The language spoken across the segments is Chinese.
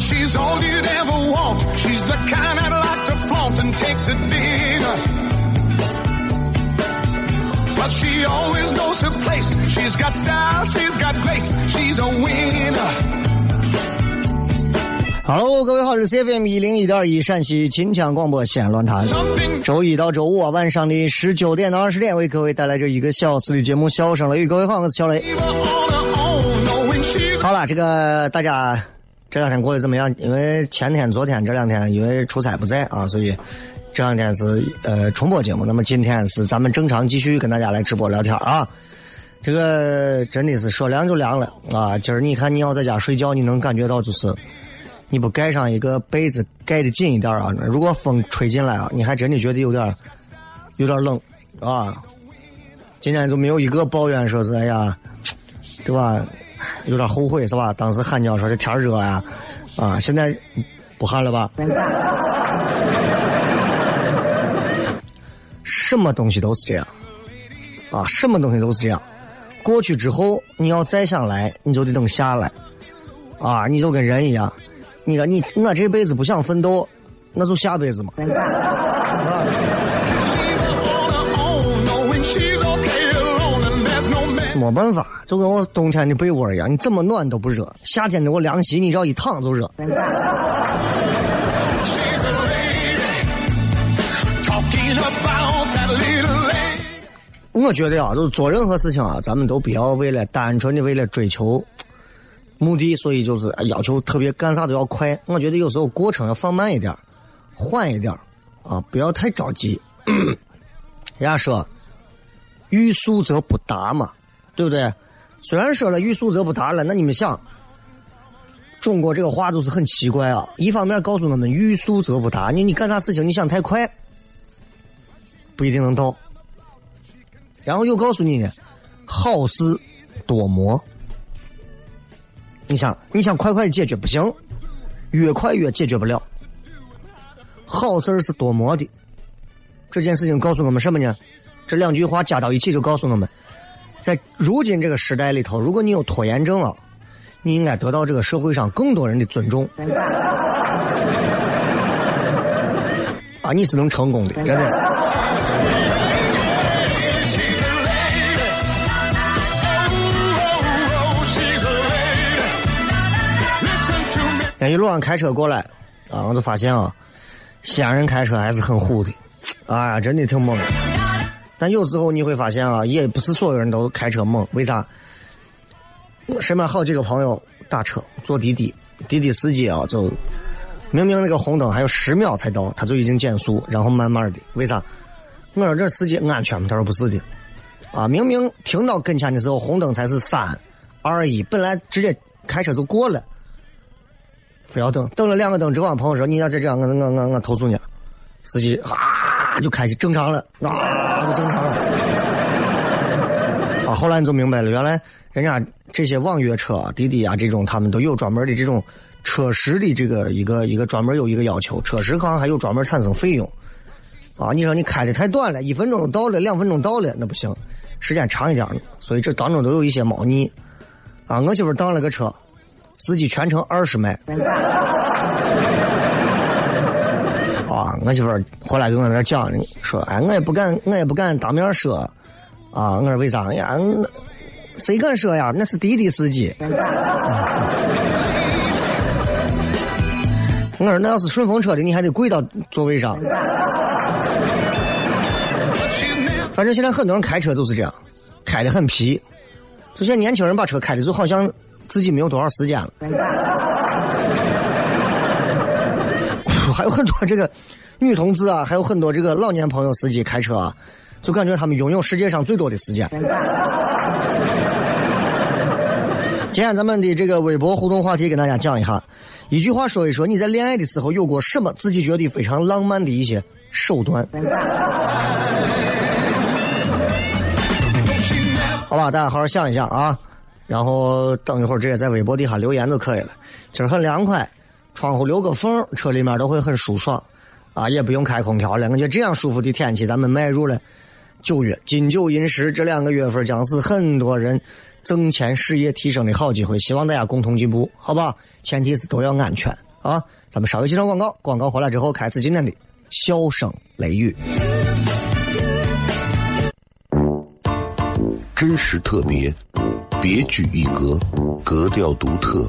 She's all you'd ever want. She's the kind I'd like to flaunt and take to dinner. But she always knows her place. She's got style, she's got grace. She's a winner. Hello，各位好，是 CFM 一零一点一陕西秦腔广播西安论坛。周一到周五晚上的十九点到二十点，为各位带来这一个小时的节目《笑声雷雨》。各位好，我是小雷。好了，这个大家这两天过得怎么样？因为前天、昨天这两天因为出差不在啊，所以这两天是呃重播节目。那么今天是咱们正常继续跟大家来直播聊天啊。这个真的是说凉就凉了啊！今儿你看你要在家睡觉，你能感觉到就是你不盖上一个被子盖的紧一点啊，如果风吹进来啊，你还真的觉得有点有点冷啊。今天就没有一个抱怨说是哎呀，对吧？有点后悔是吧？当时喊叫说这天热呀，啊，现在不喊了吧？什么东西都是这样，啊，什么东西都是这样。过去之后，你要再想来，你就得等下来，啊，你就跟人一样，你说你我这辈子不想奋斗，那就下辈子嘛。没办法，就跟我冬天的被窝一样，你怎么暖都不热；夏天的我凉席，你只要一躺就热。我觉得啊，就是做任何事情啊，咱们都不要为了单纯的为了追求目的，所以就是要求特别干啥都要快。我觉得有时候过程要放慢一点，缓一点啊，不要太着急。人家说“欲速则不达”嘛。对不对？虽然说了欲速则不达了，那你们想，中国这个话就是很奇怪啊。一方面告诉我们欲速则不达，你你干啥事情你想太快，不一定能到。然后又告诉你呢，好事多磨。你想你想快快解决不行，越快越解决不了。好事是多磨的。这件事情告诉我们什么呢？这两句话加到一起就告诉我们。在如今这个时代里头，如果你有拖延症啊，你应该得到这个社会上更多人的尊重。啊，你是能成功的，真的。哎，一路上开车过来，啊，我就发现啊，西安人开车还是很虎的，啊，真的挺猛的。但有时候你会发现啊，也不是所有人都开车猛。为啥？我身边好几个朋友打车坐滴滴，滴滴司机啊，就明明那个红灯还有十秒才到，他就已经减速，然后慢慢的。为啥？我说这司机安全吗？他说不是的。啊，明明停到跟前的时候，红灯才是三二一，本来直接开车就过了，非要等，等了两个灯之后，朋友说你要再这样，我我我我投诉你。司机啊。就开始正常了，啊，就正常了。啊，后来你就明白了，原来人家这些网约车、滴滴啊这种，他们都有专门的这种车时的这个一个一个专门有一个要求，车时好像还有专门产生费用。啊，你说你开的太短了，一分钟到了，两分钟到了，那不行，时间长一点所以这当中都有一些猫腻。啊，我媳妇当了个车，司机全程二十迈。我媳妇回来跟我那讲说，哎，我也不敢，我也不敢当面说。啊，我说为啥呀？谁敢说呀？那是滴滴司机。我说那要是顺风车的，你还得跪到座位上。反正现在很多人开车就是这样，开的很皮。就现在年轻人把车开的就好像自己没有多少时间了。还有很多这个女同志啊，还有很多这个老年朋友司机开车啊，就感觉他们拥有世界上最多的时间。今天咱们的这个微博互动话题，跟大家讲一下，一句话说一说你在恋爱的时候有过什么自己觉得非常浪漫的一些手段。好吧，大家好好想一想啊，然后等一会儿直接在微博底下留言就可以了。今儿很凉快。窗户留个缝，车里面都会很舒爽，啊，也不用开空调了。我觉得这样舒服的天气，咱们迈入了九月，金九银十这两个月份，将是很多人挣钱、事业提升的好机会。希望大家共同进步，好吧？前提是都要安全啊！咱们稍微几场广告，广告回来之后开始今天的笑声雷雨，真实特别，别具一格，格调独特。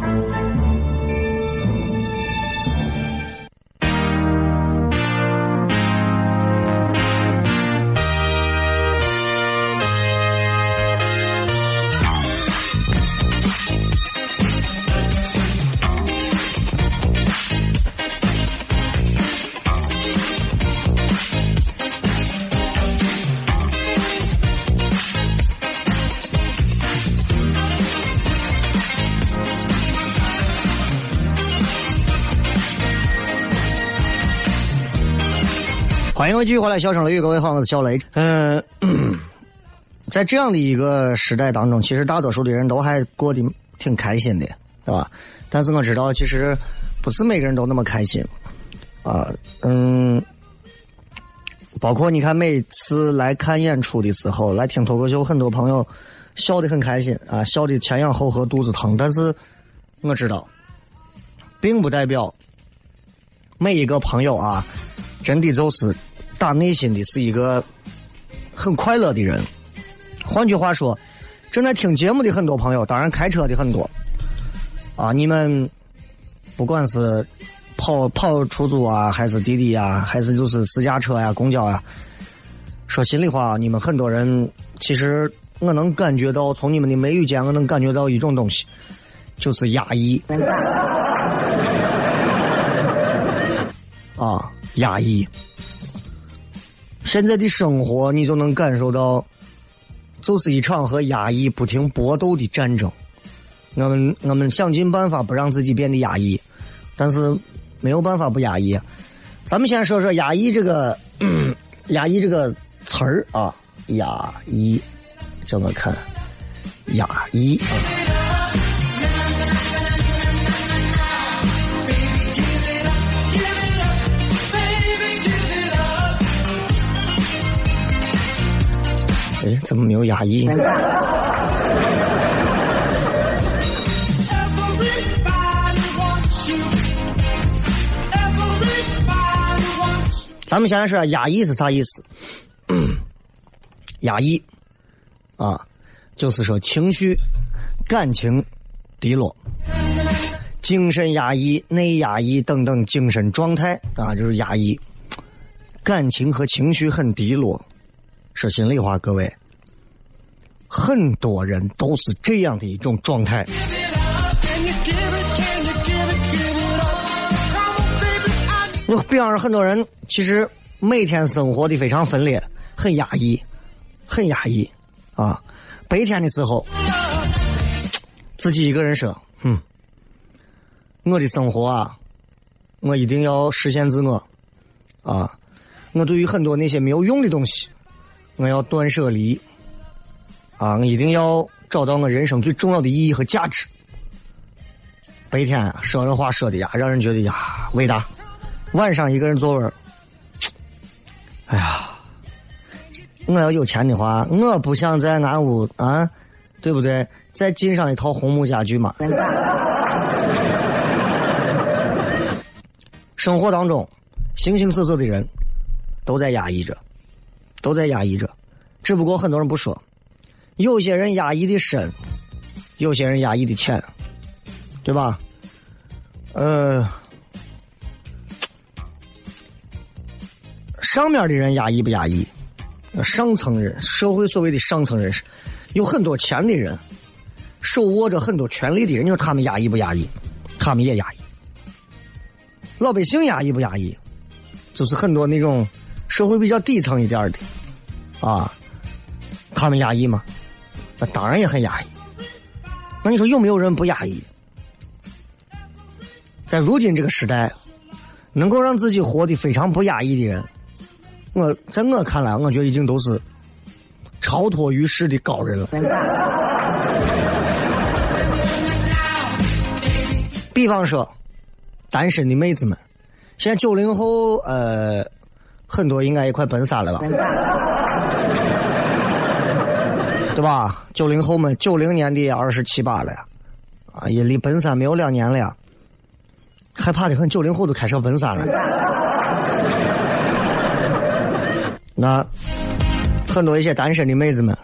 欢迎继续回来，小声雷雨，各位好，我是小雷。嗯，在这样的一个时代当中，其实大多数的人都还过得挺开心的，对吧？但是我知道，其实不是每个人都那么开心啊。嗯，包括你看，每次来看演出的时候，来听脱口秀，很多朋友笑得很开心啊，笑得前仰后合，肚子疼。但是我知道，并不代表每一个朋友啊，真的就是。打内心的是一个很快乐的人。换句话说，正在听节目的很多朋友，当然开车的很多啊，你们不管是跑跑出租啊，还是滴滴啊，还是就是私家车呀、公交呀，说心里话，你们很多人其实我能感觉到，从你们的眉宇间，我能感觉到一种东西，就是压抑 啊，压抑。现在的生活，你就能感受到，就是一场和压抑不停搏斗的战争。我们我们想尽办法不让自己变得压抑，但是没有办法不压抑。咱们先说说压抑这个压抑这个词儿啊，压抑，叫我看，压抑。哎，怎么没有压抑？咱们现在说压抑是啥意思？压抑啊，就是说情绪、感情低落、精神压抑、内压抑等等精神状态啊，就是压抑。感情和情绪很低落，说心里话，各位，很多人都是这样的一种状态。我比方说，很多人其实每天生活的非常分裂，很压抑，很压抑啊。白天的时候，自己一个人说：“嗯，我的生活啊，我一定要实现自我啊。我对于很多那些没有用的东西，我要断舍离啊。我一定要找到我人生最重要的意义和价值。”白天，说这话说的呀，让人觉得呀伟大。晚上一个人坐会儿，哎呀，我要有钱的话，我不想在俺屋啊，对不对？再进上一套红木家具嘛。生活当中，形形色色的人都在压抑着，都在压抑着，只不过很多人不说。有些人压抑的深，有些人压抑的浅，对吧？呃。上面的人压抑不压抑？上层人，社会所谓的上层人士，有很多钱的人，手握着很多权力的人，你说他们压抑不压抑？他们也压抑。老百姓压抑不压抑？就是很多那种社会比较底层一点的，啊，他们压抑吗？那当然也很压抑。那你说有没有人不压抑？在如今这个时代，能够让自己活得非常不压抑的人。我在我看来，我觉得已经都是超脱于世的高人了。比方说，单身的妹子们，现在九零后，呃，很多应该也快奔三了吧？对吧？九零后们，九零年的二十七八了呀，啊，也离奔三没有两年了呀，害怕的很。九零后都开始奔三了。那很多一些单身的妹子们，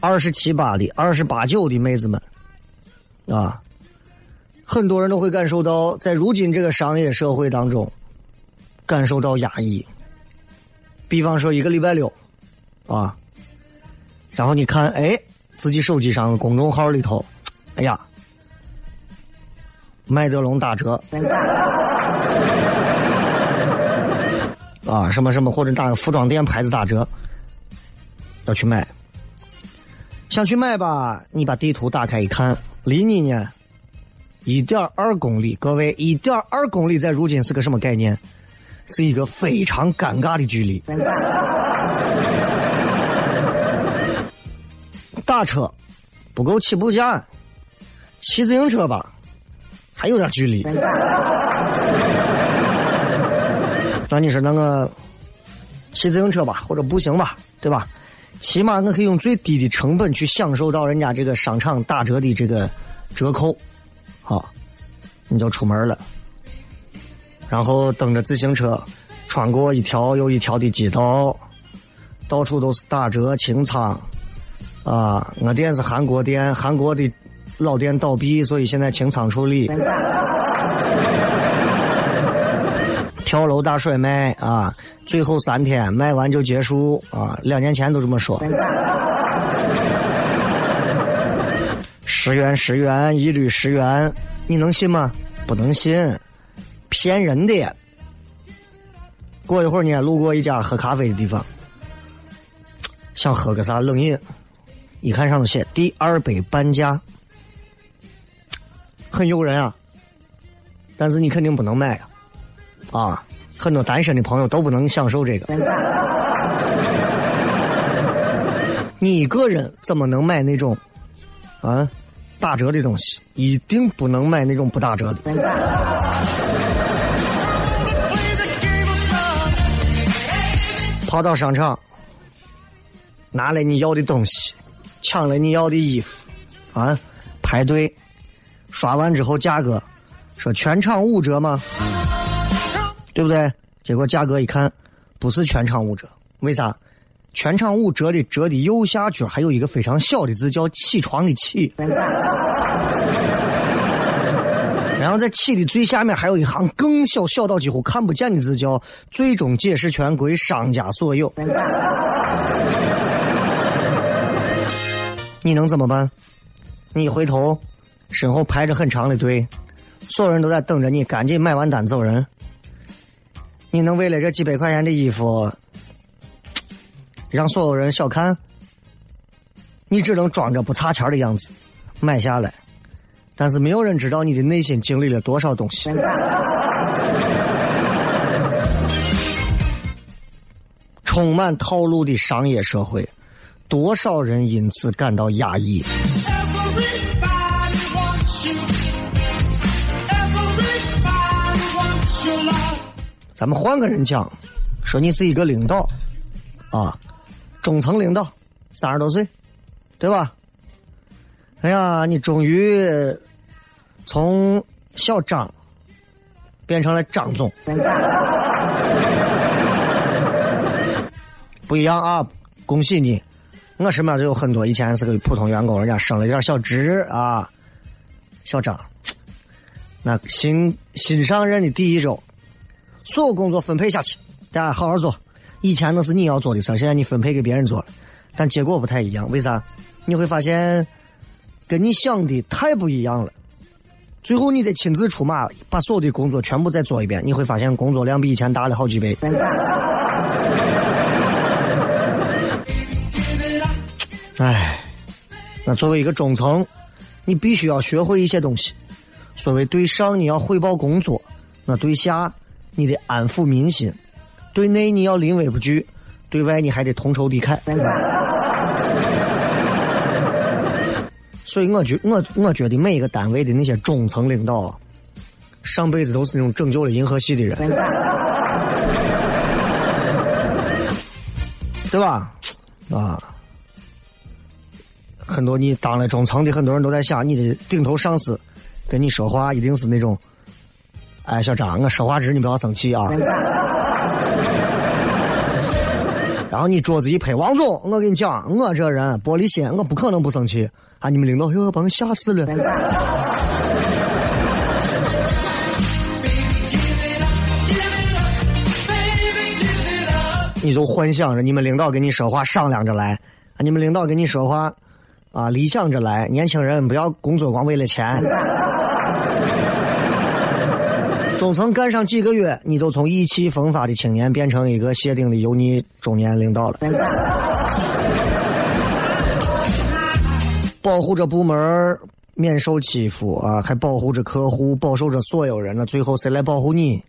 二十七八的、二十八九的妹子们，啊，很多人都会感受到，在如今这个商业社会当中，感受到压抑。比方说一个礼拜六，啊，然后你看，哎，自己手机上公众号里头，哎呀，麦德龙打折。啊，什么什么，或者打个服装店牌子打折，要去买。想去买吧，你把地图打开一看，离你呢一点二公里。各位，一点二公里在如今是个什么概念？是一个非常尴尬的距离。打车不够起步价，骑自行车吧，还有点距离。那你说那个骑自行车吧，或者步行吧，对吧？起码我可以用最低的成本去享受到人家这个商场打折的这个折扣，好，你就出门了，然后蹬着自行车穿过一条又一条的街道，到处都是打折清仓啊！我店是韩国店，韩国的老店倒闭，所以现在清仓处理。跳楼大甩卖啊！最后三天卖完就结束啊！两年前都这么说。十元十元一律十元，你能信吗？不能信，骗人的。过一会儿呢，路过一家喝咖啡的地方，想喝个啥冷饮，一看上头写第二杯半价，很诱人啊。但是你肯定不能买啊。啊，很多单身的朋友都不能享受这个。你一个人怎么能买那种啊打折的东西？一定不能买那种不打折的。跑到商场，拿了你要的东西，抢了你要的衣服，啊，排队，刷完之后价格，说全场五折吗？对不对？结果价格一看，不是全场五折，为啥？全场五折的折的右下角还有一个非常小的字，叫“起床”的“起”。然后在“起”的最下面还有一行更小，小到几乎看不见的字，叫“最终解释权归商家所有”。你能怎么办？你回头，身后排着很长的队，所有人都在等着你，赶紧买完单走人。你能为了这几百块钱的衣服，让所有人小看？你只能装着不差钱的样子买下来，但是没有人知道你的内心经历了多少东西。充满套路的商业社会，多少人因此感到压抑？咱们换个人讲，说你是一个领导，啊，中层领导，三十多岁，对吧？哎呀，你终于从小张变成了张总，不一样啊！恭喜你，我身边就有很多以前是个普通员工，人家升了一点小职啊，小张，那新新上任的第一周。所有工作分配下去，大家好好做。以前那是你要做的事儿，现在你分配给别人做了，但结果不太一样。为啥？你会发现跟你想的太不一样了。最后你得亲自出马，把所有的工作全部再做一遍。你会发现工作量比以前大了好几倍。哎，那作为一个中层，你必须要学会一些东西。所谓对上你要汇报工作，那对下。你得安抚民心，对内你要临危不惧，对外你还得同仇敌忾。所以我觉我我觉得每一个单位的那些中层领导，上辈子都是那种拯救了银河系的人，对吧？啊，很多你当了中层的很多人都在想，你的顶头上司跟你说话一定是那种。哎，小张，我说话直，你不要生气啊。然后你桌子一拍，王总，我跟你讲，我这人玻璃心，我不可能不生气啊！你们领导又要把我吓死了。你就幻想着你们领导跟你说话商量着来，啊，你们领导跟你说话啊，理想着来。年轻人不要工作光为了钱。中层干上几个月，你就从意气风发的青年变成一个谢顶的油腻中年领导了。保护着部门免受欺负啊，还保护着客户，保守着所有人，那最后谁来保护你？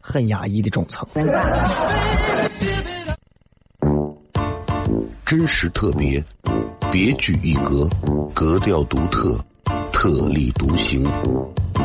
很压抑的中层。真实特别，别具一格，格调独特，特立独行。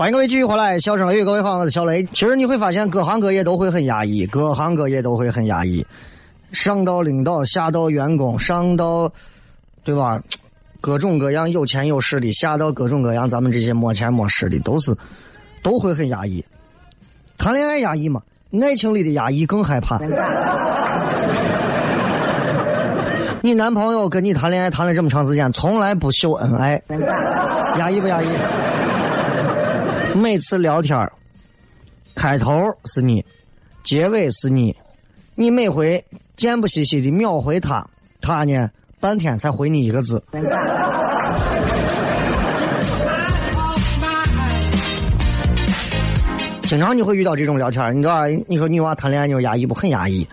欢迎各位继续回来，笑声雷雨，各位好，我是小雷。其实你会发现，各行各业都会很压抑，各行各业都会很压抑。上到领导，下到员工，上到，对吧？各种各样有钱有势的，下到各种各样咱们这些没钱没势的，都是都会很压抑。谈恋爱压抑嘛？爱情里的压抑更害怕。你男朋友跟你谈恋爱谈了这么长时间，从来不秀恩爱，压抑不压抑？每次聊天开头是你，结尾是你，你每回贱不兮兮的秒回他，他呢半天才回你一个字。经常你会遇到这种聊天你知道你说女娃谈恋爱就是压抑不？很压抑。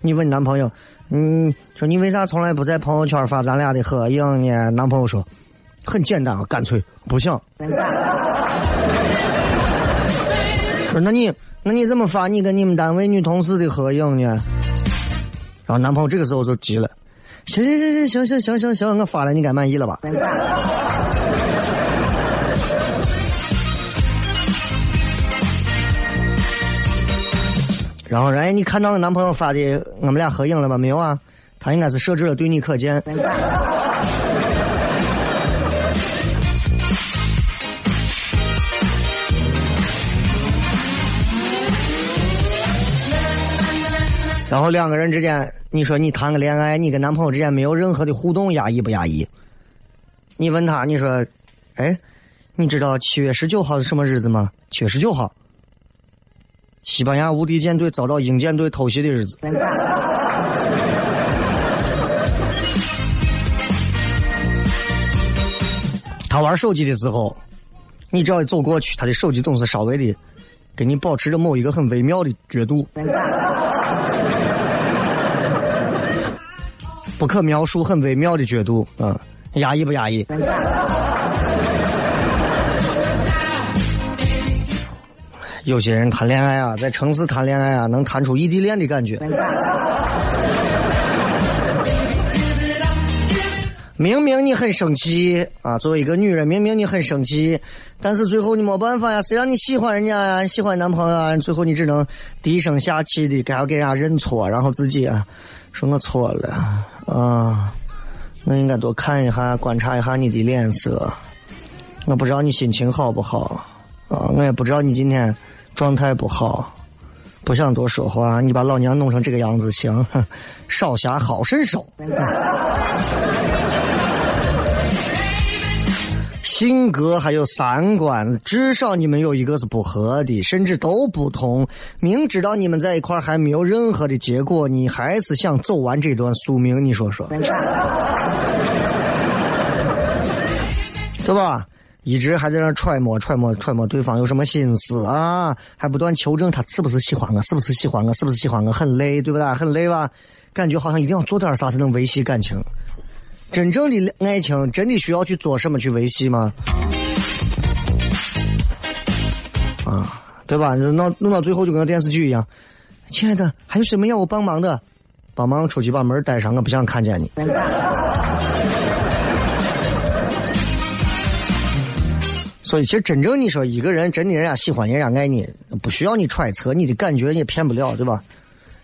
你问男朋友，嗯，说你为啥从来不在朋友圈发咱俩的合影呢？男朋友说，很简单啊，干脆不想。说那你那你怎么发你跟你们单位女同事的合影呢？然后男朋友这个时候就急了，行行行行行行行行行，我发了，你该满意了吧？然后，人家你看到男朋友发的我们俩合影了吗？没有啊，他应该是设置了对你可见。然后两个人之间，你说你谈个恋爱，你跟男朋友之间没有任何的互动，压抑不压抑？你问他，你说，哎，你知道七月十九号是什么日子吗？七月十九号，西班牙无敌舰队遭到英舰队偷袭的日子。他玩手机的时候，你只要走过去，他的手机总是稍微的，给你保持着某一个很微妙的角度。不可描述、很微妙的角度，嗯，压抑不压抑？有些人谈恋爱啊，在城市谈恋爱啊，能谈出异地恋的感觉。明明你很生气啊，作为一个女人，明明你很生气，但是最后你没办法呀，谁让你喜欢人家呀，喜欢男朋友啊，最后你只能低声下气的该要给人家认错，然后自己啊，说我错了啊，我应该多看一下，观察一下你的脸色，我不知道你心情好不好啊，我也不知道你今天状态不好，不想多说话，你把老娘弄成这个样子行，少侠好身手。性格还有三观，至少你们有一个是不合的，甚至都不同。明知道你们在一块还没有任何的结果，你还是想走完这段宿命，你说说，对吧？一直还在那揣摩、揣摩、揣摩对方有什么心思啊，还不断求证他是不是喜欢我，是不是喜欢我，是不是喜欢我，很累，对不对？很累吧？感觉好像一定要做点啥才能维系感情。真正的爱情，真的需要去做什么去维系吗？啊，对吧？弄弄到最后就跟电视剧一样。亲爱的，还有什么要我帮忙的？帮忙出去把门带上，我不想看见你。所以，其实真正你说一个人真的人家喜欢，人家爱你，不需要你揣测，你的感觉也骗不了，对吧？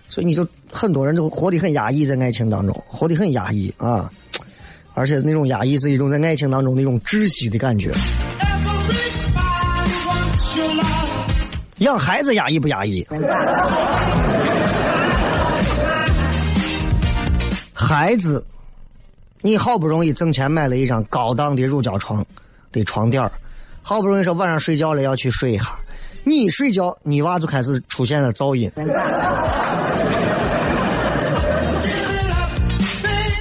所以你就很多人都活得很压抑，在爱情当中活得很压抑啊。而且那种压抑是一种在爱情当中那种窒息的感觉。养孩子压抑不压抑？孩子，你好不容易挣钱买了一张高档的乳胶床的床垫好不容易说晚上睡觉了要去睡一下，你一睡觉，你娃就开始出现了噪音，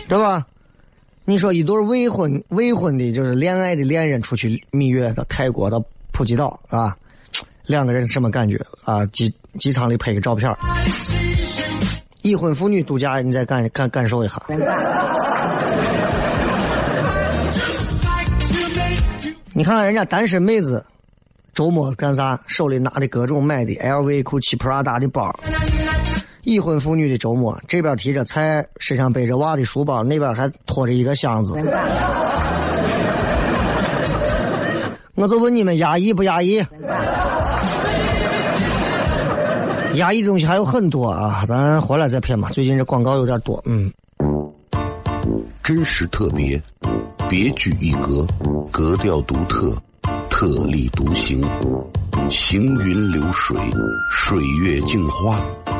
对吧？你说一对未婚未婚的，就是恋爱的恋人出去蜜月到泰国到普吉岛啊，两个人什么感觉啊？机机场里拍个照片已婚妇女度假，你再感感感受一下。你看看人家单身妹子，周末干啥？手里拿的各种买的 LV、GUCCI、Prada 的包。已婚妇女的周末，这边提着菜，身上背着娃的书包，那边还拖着一个箱子。我就问你们，压抑不压抑？压抑的东西还有很多啊，咱回来再片吧。最近这广告有点多，嗯。真实特别，别具一格，格调独特，特立独行，行云流水，水月镜花，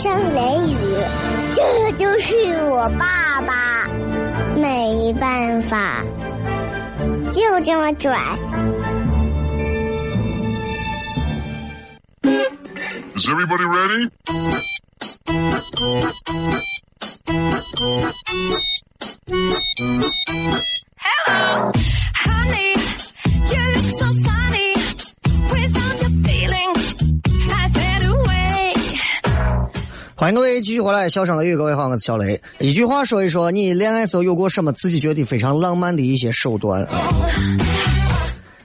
笑声雷雨，这就是我爸爸。没办法，就这么拽。Is everybody ready? Hello, honey, 欢迎各位继续回来，笑声雷雨，各位好，我是小雷。一句话说一说，你恋爱时候有过什么自己觉得非常浪漫的一些手段啊？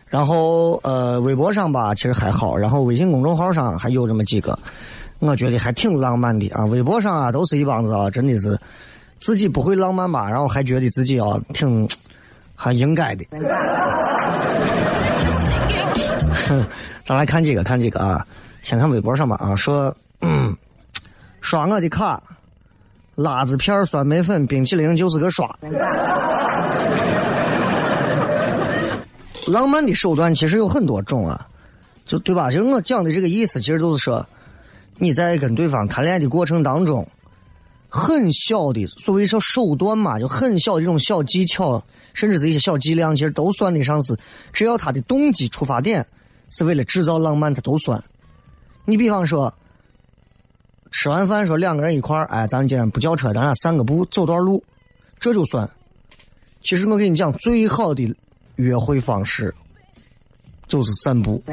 然后呃，微博上吧，其实还好。然后微信公众号上还有这么几个，我觉得还挺浪漫的啊。微博上啊，都是一帮子啊，真的是自己不会浪漫吧，然后还觉得自己啊挺还应该的。咱来看几个，看几个啊。先看微博上吧啊，说嗯，刷我的卡，辣子片、酸梅粉、冰淇淋就是个刷。浪漫的手段其实有很多种啊，就对吧？就我讲的这个意思，其实就是说，你在跟对方谈恋爱的过程当中，很小的所谓说手段嘛，就很小的这种小技巧，甚至是一些小伎俩，其实都算得上是，只要他的动机出发点是为了制造浪漫，他都算。你比方说，吃完饭说两个人一块儿，哎，咱今天不叫车，咱俩散个步，走段路，这就算。其实我跟你讲，最好的。约会方式就是散步，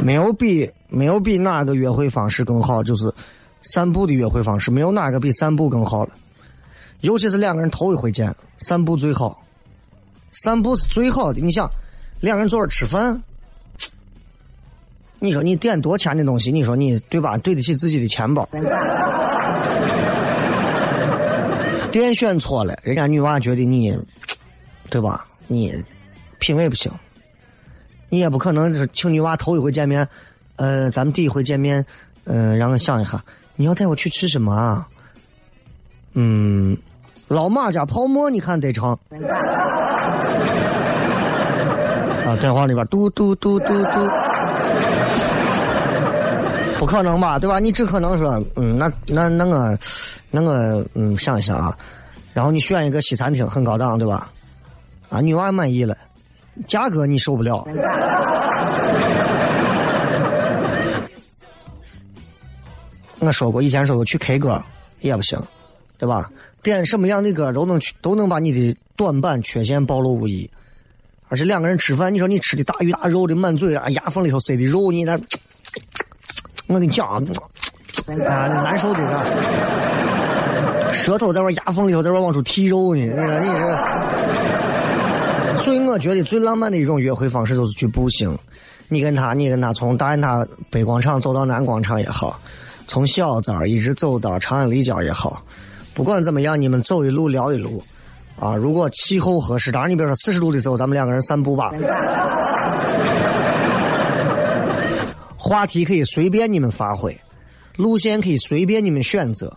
没有比没有比哪个约会方式更好，就是散步的约会方式，没有哪个比散步更好了。尤其是两个人头一回见，散步最好，散步是最好的。你想，两个人坐这吃饭，你说你点多钱的东西，你说你对吧？对得起自己的钱包。店选错了，人家女娃觉得你，对吧？你品味不行，你也不可能就是请女娃头一回见面，呃，咱们第一回见面，嗯，让我想一下，你要带我去吃什么啊？嗯，老马家泡馍，你看得成？啊，电话里边嘟嘟嘟嘟嘟，不可能吧？对吧？你只可能说，嗯，那那那个。那个，嗯，想一想啊，然后你选一个西餐厅，很高档，对吧？啊，女娃满意了，价格你受不了。我说过，以前说过去 K 歌也不行，对吧？点什么样的歌都能去，都能把你的短板缺陷暴露无遗。而且两个人吃饭，你说你吃的大鱼大肉的满嘴啊，牙缝里头塞的肉，你那，我跟你讲啊，啊，难受的是，舌头在我牙缝里头在我往出剔肉呢。你说你这，所以我觉得最浪漫的一种约会方式就是去步行。你跟他，你跟他从大雁塔北广场走到南广场也好，从小寨一直走到长安立交也好，不管怎么样，你们走一路聊一路。啊，如果气候合适，当然你比如说四十度的时候，咱们两个人散步吧。话题可以随便你们发挥，路线可以随便你们选择。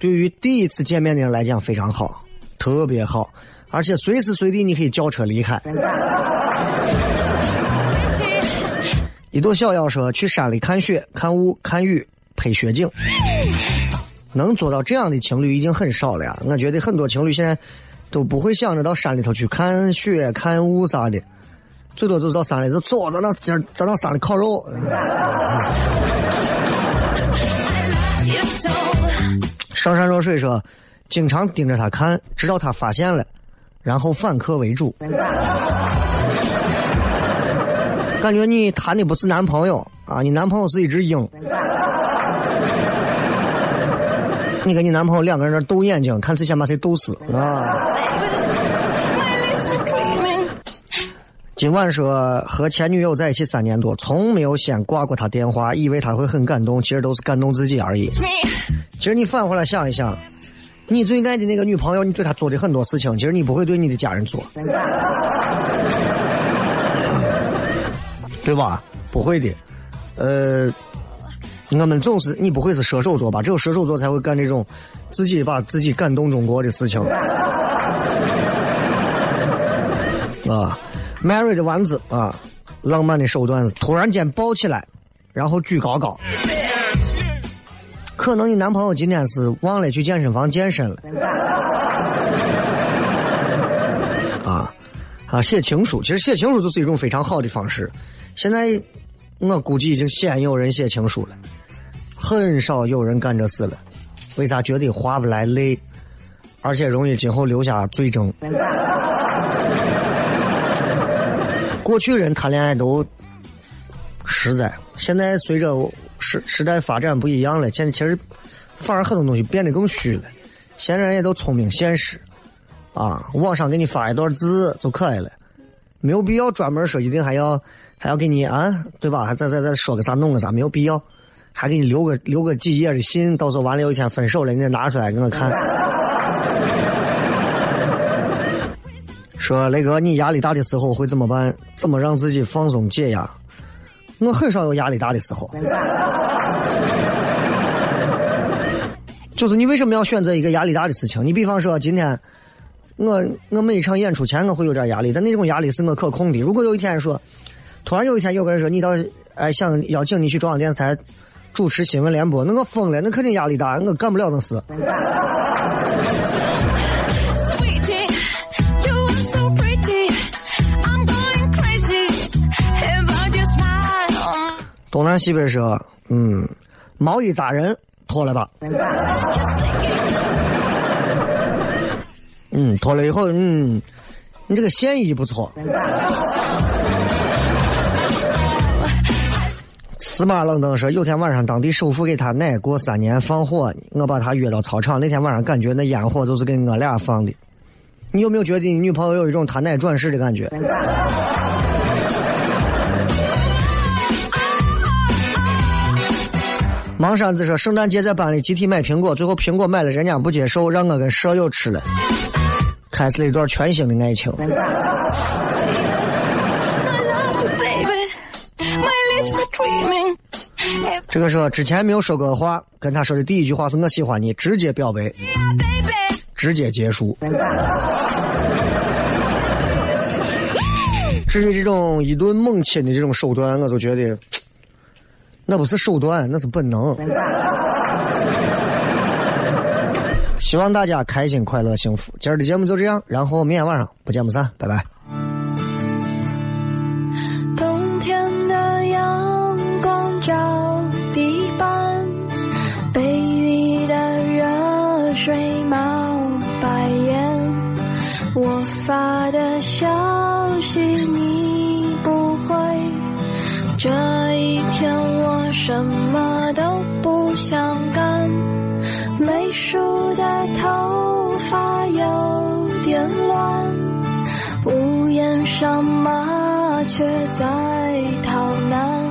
对于第一次见面的人来讲非常好，特别好，而且随时随地你可以叫车离开。一朵小妖说去山里看雪、看雾、看雨、拍雪景，能做到这样的情侣已经很少了呀。我觉得很多情侣现在。都不会想着到山里头去看雪、看雾啥的，最多就是到山里头走，在那今儿在那山里烤肉。上山若水说，经常盯着他看，直到他发现了，然后反客为主。感觉你谈的不是男朋友啊，你男朋友是一只鹰。你跟你男朋友两个人那斗眼睛，看谁先把谁斗死啊！今晚说和前女友在一起三年多，从没有先挂过他电话，以为他会很感动，其实都是感动自己而已。其实你反过来想一想，你最爱的那个女朋友，你对她做的很多事情，其实你不会对你的家人做，对吧？不会的，呃。我们总是你不会是射手座吧？只有射手座才会干这种自己把自己感动中国的事情。啊，Mary 的丸子啊，浪漫的手段是突然间抱起来，然后举高高。可能你男朋友今天是忘了去健身房健身了。啊 啊，写情书，其实写情书就是一种非常好的方式。现在。我估计已经鲜有人写情书了，很少有人干这事了。为啥？觉得划不来累，而且容易今后留下罪证。过去人谈恋爱都实在，现在随着时时代发展不一样了，现在其实反而很多东西变得更虚了。现在人也都聪明现实，啊，网上给你发一段字就可以了，没有必要专门说一定还要。还要给你啊，对吧？还再再再说个啥，弄个啥，没有必要。还给你留个留个几页的信，到时候完了有一天分手了，你再拿出来给我看。说雷哥，你压力大的时候会怎么办？怎么让自己放松解压？我很少有压力大的时候。就是你为什么要选择一个压力大的事情？你比方说今天，我我每一场演出前我会有点压力，但那种压力是我可控的。如果有一天说。突然有一天有个人说你到哎想邀请你去中央电视台主持新闻联播，那我疯了，那肯定压力大，我干不了那事。东南西北说，嗯，毛衣扎人脱了吧？嗯，脱了以后，嗯，你这个线衣不错。司马冷登说：“有天晚上，当地首富给他奶过三年放火，我把他约到操场。那天晚上，感觉那烟火就是给我俩放的。你有没有觉得你女朋友有一种他奶转世的感觉？”芒山子说：“圣诞节在班里集体买苹果，最后苹果买了，人家不接受，让我跟舍友吃了，开始了一段全新的爱情。”这个说之前没有说过话，跟他说的第一句话是我喜欢你，直接表白，直接结束。至于这种一顿猛亲的这种手段，我就觉得那不是手段，那是本能。希望大家开心、快乐、幸福。今儿的节目就这样，然后明天晚上不见不散，拜拜。冬天的消息你不回，这一天我。什么都不想干。没梳的头发有点乱，屋檐上麻雀在逃难，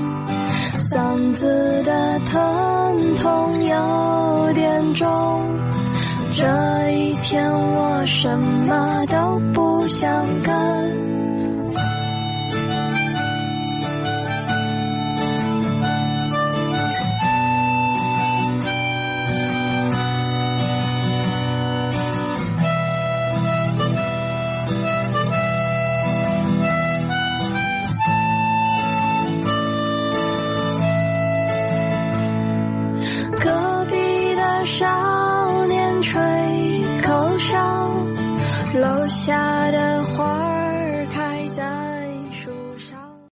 嗓子的疼痛有点重。这一天我什么都不想干。